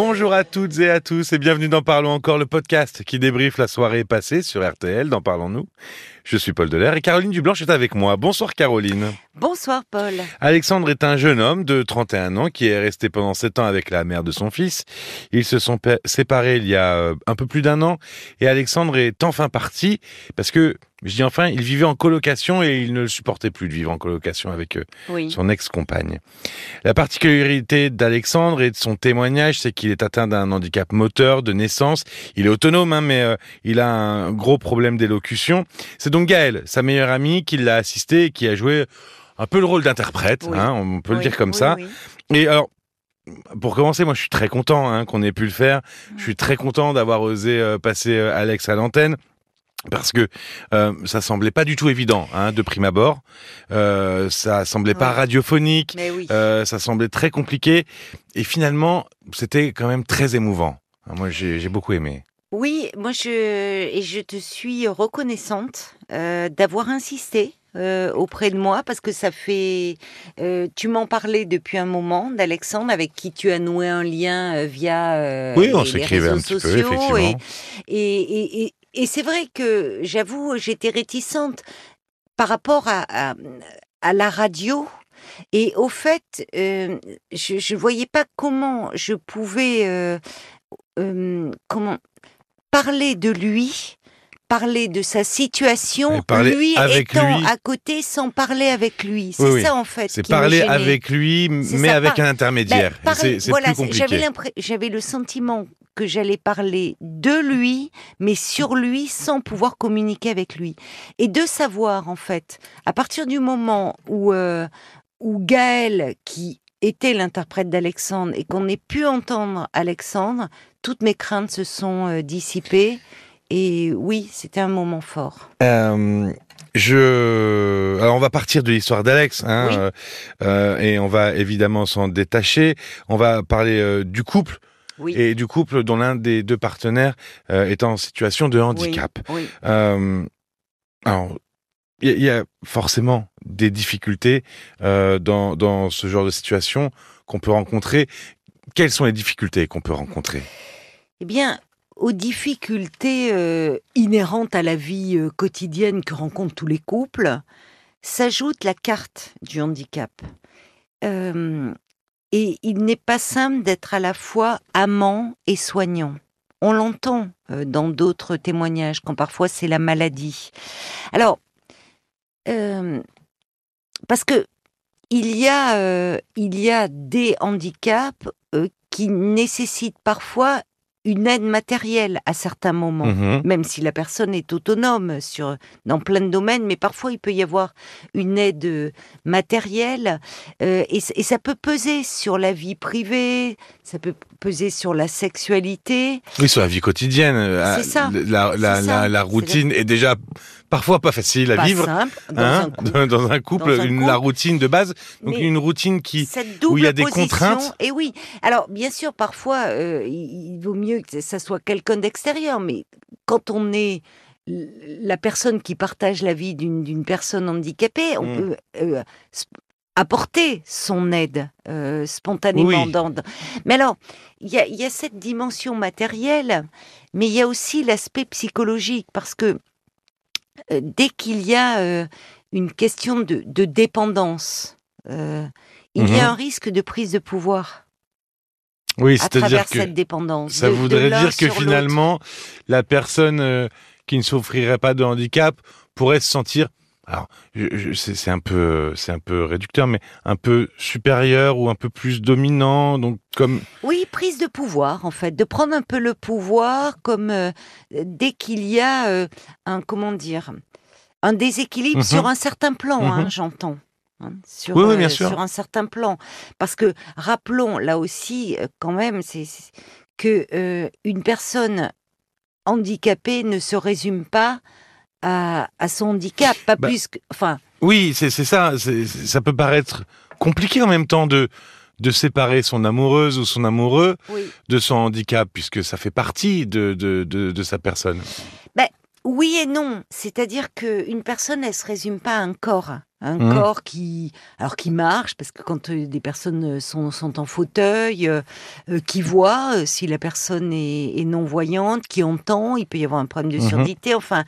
Bonjour à toutes et à tous et bienvenue dans Parlons encore, le podcast qui débriefe la soirée passée sur RTL dans Parlons-nous. Je suis Paul Delair et Caroline Dublanche est avec moi. Bonsoir Caroline. Bonsoir Paul. Alexandre est un jeune homme de 31 ans qui est resté pendant 7 ans avec la mère de son fils. Ils se sont séparés il y a euh, un peu plus d'un an et Alexandre est enfin parti parce que je dis enfin, il vivait en colocation et il ne le supportait plus de vivre en colocation avec euh, son ex-compagne. La particularité d'Alexandre et de son témoignage, c'est qu'il est atteint d'un handicap moteur de naissance. Il est autonome, hein, mais euh, il a un gros problème d'élocution. C'est donc Gaël, sa meilleure amie, qui l'a assisté et qui a joué un peu le rôle d'interprète, hein, on peut le dire comme ça. Et alors, pour commencer, moi je suis très content hein, qu'on ait pu le faire. Je suis très content d'avoir osé euh, passer Alex à l'antenne parce que euh, ça semblait pas du tout évident hein, de prime abord. Euh, ça semblait pas radiophonique. Euh, ça semblait très compliqué. Et finalement, c'était quand même très émouvant. Moi, j'ai beaucoup aimé. Oui, moi je et je te suis reconnaissante euh, d'avoir insisté euh, auprès de moi parce que ça fait. Euh, tu m'en parlais depuis un moment d'Alexandre avec qui tu as noué un lien via oui, on s'écrivait un petit peu, effectivement. et, et, et, et c'est vrai que j'avoue, j'étais réticente par rapport à, à, la radio. Et au fait, je ne voyais pas comment je pouvais euh, comment parler de lui, parler de sa situation, lui étant à côté sans parler avec lui. C'est ça en fait. C'est parler avec lui, mais avec un intermédiaire. Ben, c'est plus compliqué. J'avais le sentiment que j'allais parler de lui, mais sur lui, sans pouvoir communiquer avec lui. Et de savoir, en fait, à partir du moment où, euh, où Gaël, qui était l'interprète d'Alexandre, et qu'on ait pu entendre Alexandre, toutes mes craintes se sont euh, dissipées. Et oui, c'était un moment fort. Euh, je, alors on va partir de l'histoire d'Alex, hein, et on va évidemment s'en détacher. On va parler du couple et du couple dont l'un des deux partenaires euh, est en situation de handicap. Euh, alors, il y, a forcément des difficultés euh, dans, dans ce genre de situation qu'on peut rencontrer. Quelles sont les difficultés qu'on peut rencontrer? Eh bien, aux difficultés inhérentes à la vie quotidienne que rencontrent tous les couples, s'ajoute la carte du handicap. Et il n'est pas simple d'être à la fois amant et soignant. On l'entend euh, dans d'autres témoignages, quand parfois c'est la maladie. Alors, euh, parce que il y a, euh, il y a des handicaps qui nécessitent parfois une aide matérielle à certains moments, mmh même si la personne est autonome sur, dans plein de domaines, mais parfois il peut y avoir une aide euh, matérielle euh, et, ça peut peser sur la vie privée, ça peut peser sur la sexualité. Oui, sur la vie quotidienne. Euh, c'est ça. La, la, la, routine est déjà parfois pas facile à vivre simple, dans, hein, un couple, dans, un couple, une, la routine de base, donc une routine qui où il y a des contraintes. Et oui, alors bien sûr, parfois euh, il, vaut mieux que ça soit quelqu'un d'extérieur, mais quand on est la personne qui partage la vie d'une personne handicapée, on mm. peut euh, apporter son aide euh, spontanément. Dans, Mais alors, il y a, cette dimension matérielle, mais il y a aussi l'aspect psychologique, parce que euh, dès qu'il y a euh, une question de, dépendance, euh, il y a mhm. un risque de prise de pouvoir. Oui, c'est-à-dire que cette dépendance. Ça voudrait dire que finalement, la personne qui ne souffrirait pas de handicap pourrait se sentir alors, c'est un peu, c'est un peu réducteur, mais un peu supérieur ou un peu plus dominant, donc comme. Oui, prise de pouvoir en fait, de prendre un peu le pouvoir, comme euh, dès qu'il y a euh, un, comment dire, un déséquilibre sur mhm. un certain plan, hein, mhm. j'entends. Hein, sur, oui, bien euh, sûr. sur un certain plan. Parce que rappelons là aussi, quand même, c'est que une personne handicapée ne se résume pas à, son handicap, pas bah, plus que. Enfin. Oui, c'est ça. Ça peut paraître compliqué en même temps de de séparer son amoureuse ou son amoureux de son handicap, puisque ça fait partie de, de, de, sa personne. Ben, oui et non. C'est-à-dire qu'une personne, elle se résume pas à un corps. Un Mhm. corps qui, alors qui marche, parce que quand euh, des personnes euh, sont, sont en fauteuil, euh, qui voit euh, si la personne est, est non voyante, qui entend, il peut y avoir un problème de Mhm. surdité. Enfin,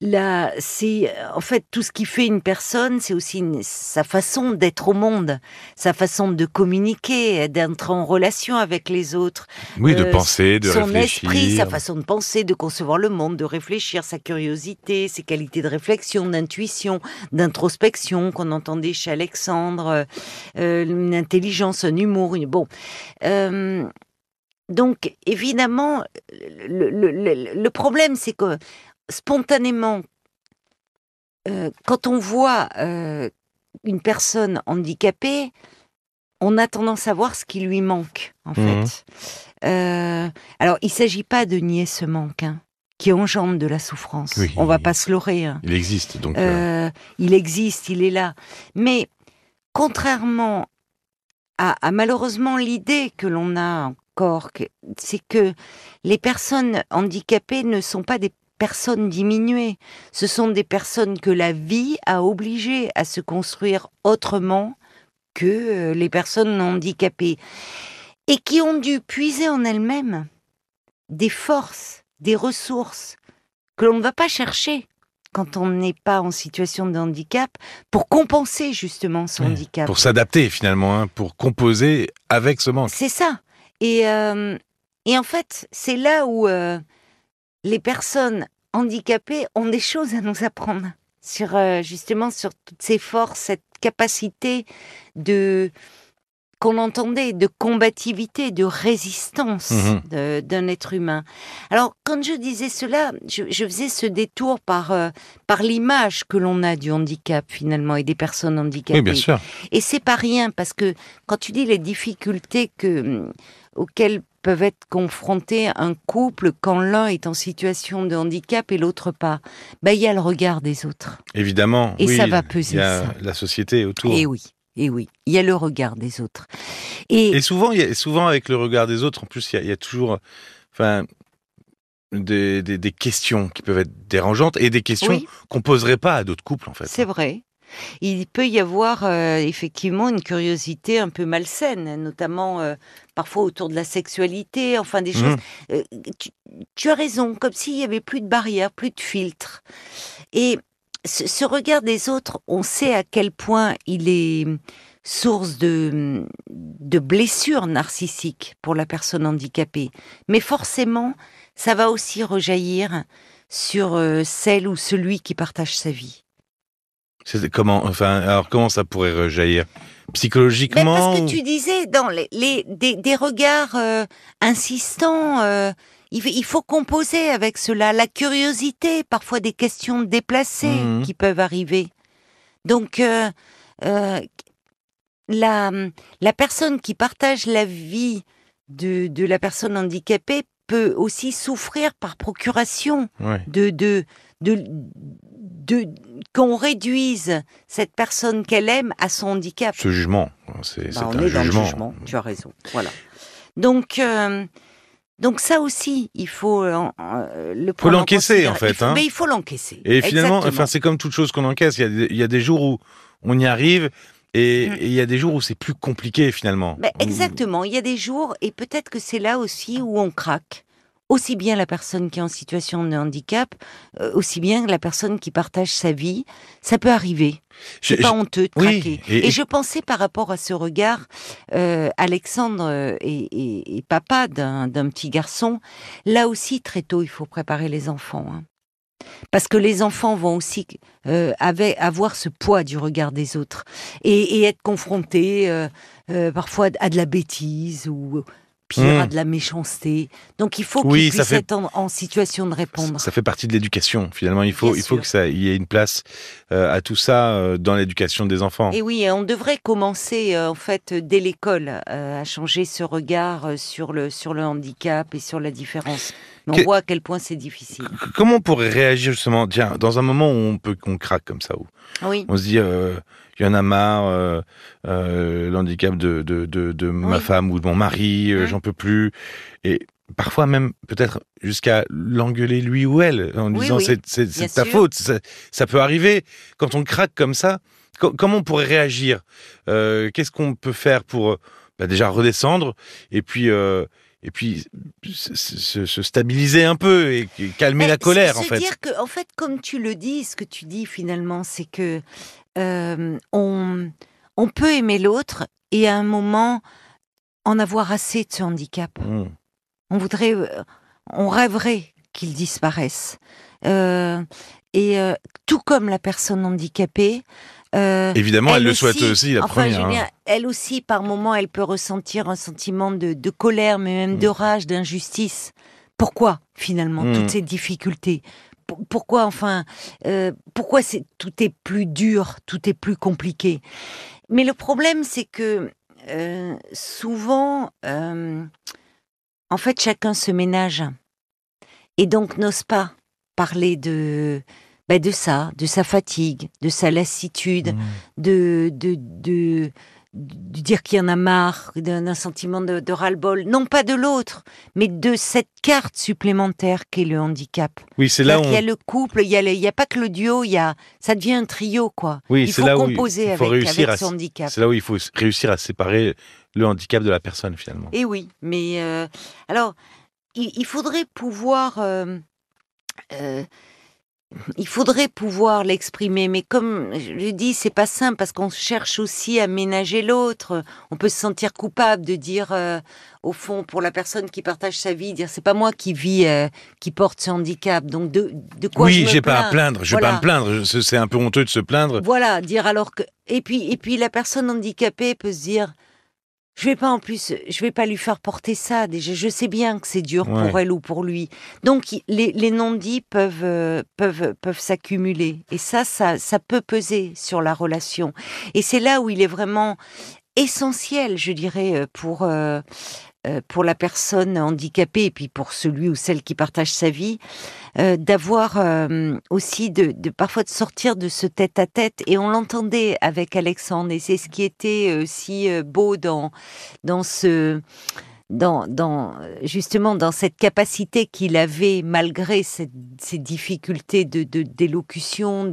là, c'est en fait tout ce qui fait une personne, c'est aussi une- sa façon d'être au monde, sa façon de communiquer, d'être en relation avec les autres Oui, de penser, de son réfléchir. esprit, sa façon de penser, de concevoir le monde, de réfléchir, sa curiosité, ses qualités de réflexion, d'intuition, d'introspection qu'on entendait chez Alexandre, euh, euh, une intelligence, un humour, une... bon. Euh, donc évidemment, le, le- le- le problème c'est que spontanément, euh, quand on voit une personne handicapée, on a tendance à voir ce qui lui manque, en Mhm. fait. Euh, alors, il s'agit pas de nier ce manque, hein, qui engendre de la souffrance. Oui. On va pas se leurrer. hein. Il existe, donc. euh, Euh, il existe, il est là. Mais contrairement à, à malheureusement l'idée que l'on a encore, c'est que les personnes handicapées ne sont pas des personnes diminuées. Ce sont des personnes que la vie a obligées à se construire autrement que euh, les personnes non handicapées et qui ont dû puiser en elles-mêmes des forces, des ressources que l'on ne va pas chercher quand on n'est pas en situation de handicap pour compenser justement son handicap. pour s'adapter finalement, hein, pour composer avec ce manque. C'est ça. Et, euh, et en fait, c'est là où euh, les personnes handicapées ont des choses à nous apprendre sur euh, justement sur toutes ces forces, cette capacité de qu'on entendait de combativité, de résistance Mhm. d'un être humain. Alors, quand je disais cela, je, je faisais ce détour par euh, par l'image que l'on a du handicap finalement et des personnes handicapées. Oui, bien sûr. Et c'est pas rien parce que quand tu dis les difficultés que hum, auxquelles peuvent être confrontés un couple quand l'un est en situation de handicap et l'autre pas, ben il y a le regard des autres. Évidemment. Et oui, ça va peser, Il y a ça. la société autour. Et oui, et oui, il y a le regard des autres. Et, Et souvent, y a, souvent avec le regard des autres, en plus, il y y a toujours, enfin, des, des, des questions qui peuvent être dérangeantes et des questions oui, qu'on poserait pas à d'autres couples, en fait. c'est vrai. Il peut y avoir euh, effectivement une curiosité un peu malsaine, notamment euh, parfois autour de la sexualité, enfin des choses. Mhm. Euh, tu, tu as raison, comme s'il y avait plus de barrières, plus de filtres. Et ce, ce regard des autres, on sait à quel point il est source de, de blessures narcissiques pour la personne handicapée. Mais forcément, ça va aussi rejaillir sur euh, celle ou celui qui partage sa vie. Comment, enfin, alors comment ça pourrait rejaillir? Mais psychologiquement parce que tu disais dans les, les- des, des regards euh, insistants, euh, il, faut composer avec cela, la curiosité, parfois des questions déplacées Mhm. qui peuvent arriver. Donc euh, euh, la, la personne qui partage la vie de, de la personne handicapée peut aussi souffrir par procuration Ouais. de, de, de, de- qu'on réduise cette personne qu'elle aime à son handicap. Ce jugement, c'est Bah, un jugement. jugement, tu as raison. Voilà. Donc, euh, donc ça aussi, il faut euh, euh, le prendre en l'encaisser, en fait, Il faut- hein. Mais il faut l'encaisser. Et finalement, Exactement. enfin, c'est comme toute chose qu'on encaisse. Il y, a des, il y a des jours où on y arrive et, Mm. et il y a des jours où c'est plus compliqué finalement. Exactement. Il y a des jours, et peut-être que c'est là aussi où on craque. Aussi bien la personne qui est en situation de handicap, euh, aussi bien la personne qui partage sa vie. Ça peut arriver. C'est pas honteux de oui, craquer. et- et, et- je pensais par rapport à ce regard, euh, Alexandre euh, est papa d'un petit garçon. Là aussi, très tôt, il faut préparer les enfants. hein. Parce que les enfants vont aussi euh, avec, avoir ce poids du regard des autres et, et être confrontés parfois à de la bêtise ou pire Mm. à de la méchanceté. Donc il faut Oui, qu'ils puissent fait- être en, en situation de répondre. Ça fait partie de l'éducation. Finalement, il faut, Bien il faut que ça, il y ait une place euh, à tout ça euh, dans l'éducation des enfants. Et oui, on devrait commencer euh, en fait dès l'école à changer ce regard sur le sur le handicap et sur la différence. Mais Que- on voit à quel point c'est difficile. Comment on pourrait réagir justement, tiens, dans un moment où on peut qu'on craque comme ça, où Oui, on se dit, il y en a marre, euh, euh, l'handicap de, de, de, de ma femme ou de mon mari, euh, j'en peux plus. Et parfois même peut-être jusqu'à l'engueuler lui ou elle en disant c'est ta sûr. faute. Ça, ça peut arriver quand on craque comme ça. co- comment on pourrait réagir? Qu'est-ce qu'on peut faire pour bah, déjà redescendre et puis et puis se, se- se stabiliser un peu et, et calmer Mais la colère se en fait? dire que, en fait, comme tu le dis, ce que tu dis finalement, c'est que euh, on, on peut aimer l'autre et à un moment en avoir assez de ce handicap. Mmh. On voudrait, euh, on rêverait qu'il disparaisse. Euh, et euh, tout comme la personne handicapée. euh, Évidemment, elle, elle le souhaite aussi, la enfin, première. hein. elle aussi, par moments, elle peut ressentir un sentiment de, de colère, mais même Mm. de rage, d'injustice. Pourquoi, finalement, toutes ces difficultés? Pourquoi, enfin, euh, pourquoi c'est tout est plus dur, tout est plus compliqué? Mais le problème, c'est que euh, souvent, euh, en fait, chacun se ménage et donc n'ose pas parler de ben, de ça, de sa fatigue, de sa lassitude, Mmh. de, de, de, de dire qu'il y en a marre, d'un sentiment de, de ras-le-bol, non pas de l'autre, mais de cette carte supplémentaire qu'est le handicap. Oui, c'est là où qu'il y a le couple, il y a, le- il y a pas que le duo, il y a, ça devient un trio, quoi. Oui, il faut là où composer il faut avec, réussir avec à son handicap. c'est là où il faut réussir à séparer le handicap de la personne finalement. Et oui, mais euh, alors, il, il faudrait pouvoir, euh, euh, il faudrait pouvoir l'exprimer, mais comme je le dis, c'est pas simple parce qu'on cherche aussi à ménager l'autre. On peut se sentir coupable de dire, euh, au fond, pour la personne qui partage sa vie, dire c'est pas moi qui vis, euh, qui porte ce handicap. Donc de, de quoi je oui, j'ai pas à plaindre, je vais Voilà. pas me plaindre. C'est un peu honteux de se plaindre. Voilà, dire alors que et puis et puis la personne handicapée peut se dire je vais pas en plus je vais pas lui faire porter ça déjà je sais bien que c'est dur Ouais. pour elle ou pour lui. Donc les, les non-dits peuvent euh, peuvent peuvent s'accumuler et ça ça ça peut peser sur la relation. Et c'est là où il est vraiment essentiel, je dirais euh, pour euh, euh, pour la personne handicapée et puis pour celui ou celle qui partage sa vie, euh, d'avoir euh, aussi de, parfois de sortir de ce tête-à-tête. Et on l'entendait avec Alexandre, et c'est ce qui était euh, beau dans dans dans, dans justement dans cette capacité qu'il avait malgré cette- ces difficultés de d'élocution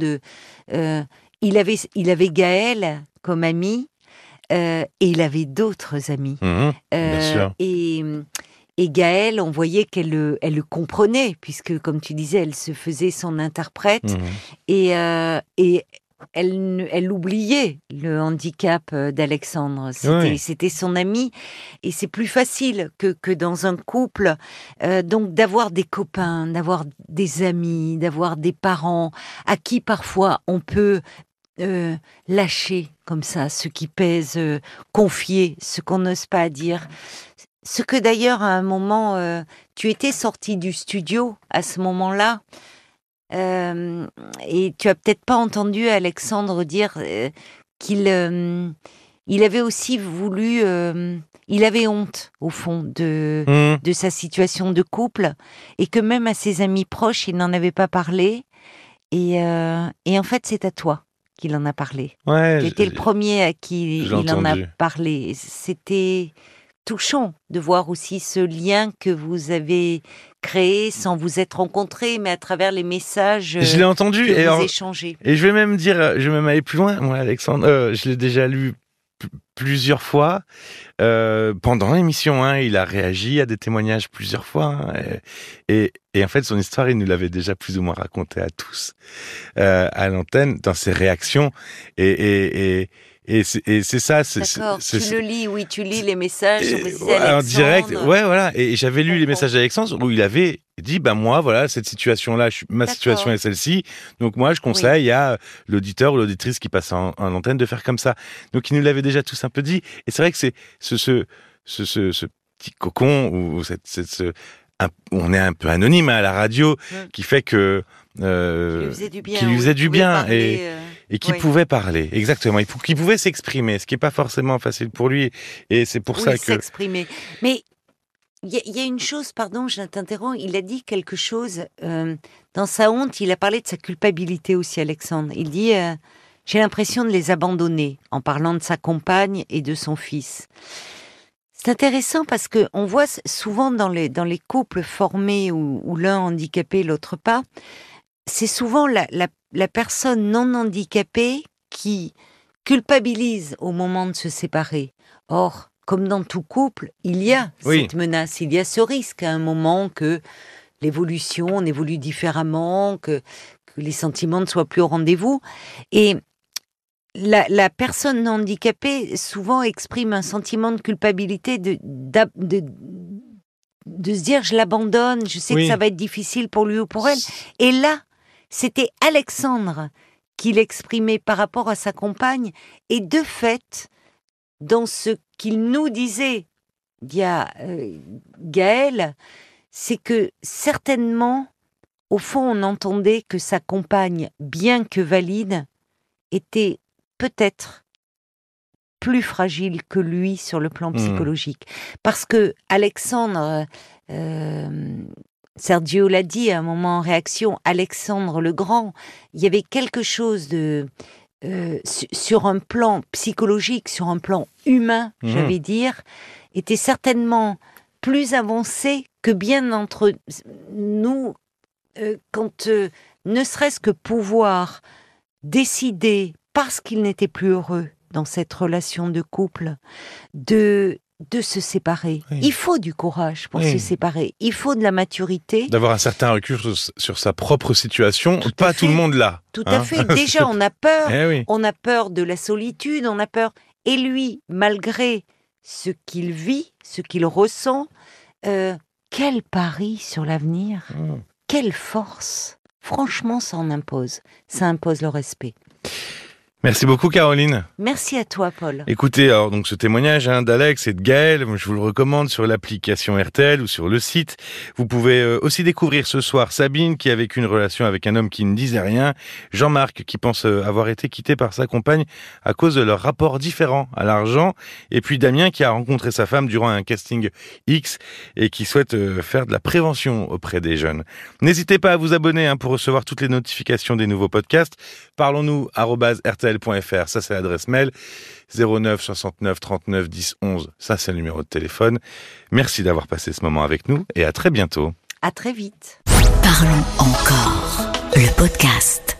euh, il avait il avait Gaël comme ami euh, et il avait d'autres amis Mhm, Bien euh, sûr. et, et Gaëlle, on voyait qu'elle le, elle le comprenait, puisque, comme tu disais, elle se faisait son interprète. Mhm. Et, euh, et elle, oubliait le handicap d'Alexandre. C'était, Oui. son ami. Et c'est plus facile que, que dans un couple, euh, donc d'avoir des copains, d'avoir des amis, d'avoir des parents à qui parfois on peut euh, lâcher comme ça ce qui pèse, euh, confier ce qu'on n'ose pas dire. Ce que d'ailleurs à un moment, euh, tu étais sorti du studio à ce moment-là, euh, et tu as peut-être pas entendu Alexandre dire qu'il il avait aussi voulu, il avait honte au fond de Mhm. de sa situation de couple et que même à ses amis proches, il n'en avait pas parlé. Et, et en fait, c'est à toi qu'il en a parlé. Ouais, Tu étais le premier à qui il en a parlé. C'était touchant de voir aussi ce lien que vous avez créé sans vous être rencontrés, mais à travers les messages je l'ai entendu que et, vous alors- échangez. et je vais même dire, je vais même aller plus loin. Moi, Alexandre, euh, je l'ai déjà lu plusieurs fois euh, pendant l'émission. Hein, il a réagi à des témoignages plusieurs fois. hein, et, en fait, son histoire, il nous l'avait déjà plus ou moins racontée à tous euh, à l'antenne dans ses réactions. Et, et, c'est ça. D'accord, tu le lis, oui, tu lis les messages. En direct, ouais, voilà. Et j'avais lu les messages d'Alexandre où il avait dit, ben moi, voilà, cette situation-là, ma situation est celle-ci. Donc moi, je conseille à l'auditeur ou l'auditrice qui passe en, en antenne de faire comme ça. Donc il nous l'avait déjà tous un peu dit. Et c'est vrai que c'est ce, ce, ce, ce, ce petit cocon ou cette, cette- ce, un- on est un peu anonyme à la radio, Mm. qui fait que Qui euh, lui faisait du bien. qui faisait du bien et- euh, et qui Oui. pouvait parler, exactement, qui pouvait s'exprimer, ce qui est pas forcément facile pour lui. Et c'est pour oui, ça que s'exprimer. Mais il y, a- il y a une chose, pardon, je t'interromps, il a dit quelque chose, euh, dans sa honte, il a parlé de sa culpabilité aussi, Alexandre. Il dit, euh, j'ai l'impression de les abandonner, en parlant de sa compagne et de son fils. C'est intéressant parce que on voit souvent dans les, dans les couples formés où, l'un handicapé, l'autre pas, c'est souvent la, la, personne non handicapée qui culpabilise au moment de se séparer. Or, comme dans tout couple, il y a cette menace, il y a ce risque à un moment que l'évolution, on évolue différemment, que, que les sentiments ne soient plus au rendez-vous. Et la, personne handicapée souvent exprime un sentiment de culpabilité de, de, de, se dire je l'abandonne, je sais que ça va être difficile pour lui ou pour elle. Et là, c'était Alexandre qui l'exprimait par rapport à sa compagne. Et de fait, dans ce qu'il nous disait, il euh, Gaël, c'est que certainement, au fond, on entendait que sa compagne, bien que valide, était peut-être plus fragile que lui sur le plan hmm. psychologique. Parce que Alexandre, euh, Sergio l'a dit à un moment en réaction, Alexandre le Grand, il y avait quelque chose de... Euh, sur un plan psychologique, sur un plan humain, hmm. vais dire, était certainement plus avancé que bien d'entre nous, euh, quand ne serait-ce que pouvoir décider parce qu'il n'était plus heureux dans cette relation de couple, de de se séparer. Il faut du courage pour se séparer. Il faut de la maturité. D'avoir un certain recul sur, sa propre situation. pas tout le monde là. Tout à hein. fait. Déjà, on a peur. Eh on a peur de la solitude. On a peur. Et lui, malgré ce qu'il vit, ce qu'il ressent, euh, quel pari sur l'avenir? Hmm. Quelle force? Franchement, ça en impose. Ça impose le respect. Merci beaucoup Caroline. Merci à toi Paul. Écoutez alors donc ce témoignage hein, d'Alex et de Gaël, je vous le recommande sur l'application RTL ou sur le site. Vous pouvez euh, aussi découvrir ce soir Sabine qui a vécu une relation avec un homme qui ne disait rien, Jean-Marc qui pense euh, avoir été quitté par sa compagne à cause de leur rapport différent à l'argent et puis Damien qui a rencontré sa femme durant un casting X et qui souhaite euh, faire de la prévention auprès des jeunes. N'hésitez pas à vous abonner hein, pour recevoir toutes les notifications des nouveaux podcasts. Parlons-nous RTL ça c'est l'adresse mail. 09 69 39 10 11, ça c'est le numéro de téléphone. Merci d'avoir passé ce moment avec nous et à très bientôt. À très vite. Parlons encore, le podcast.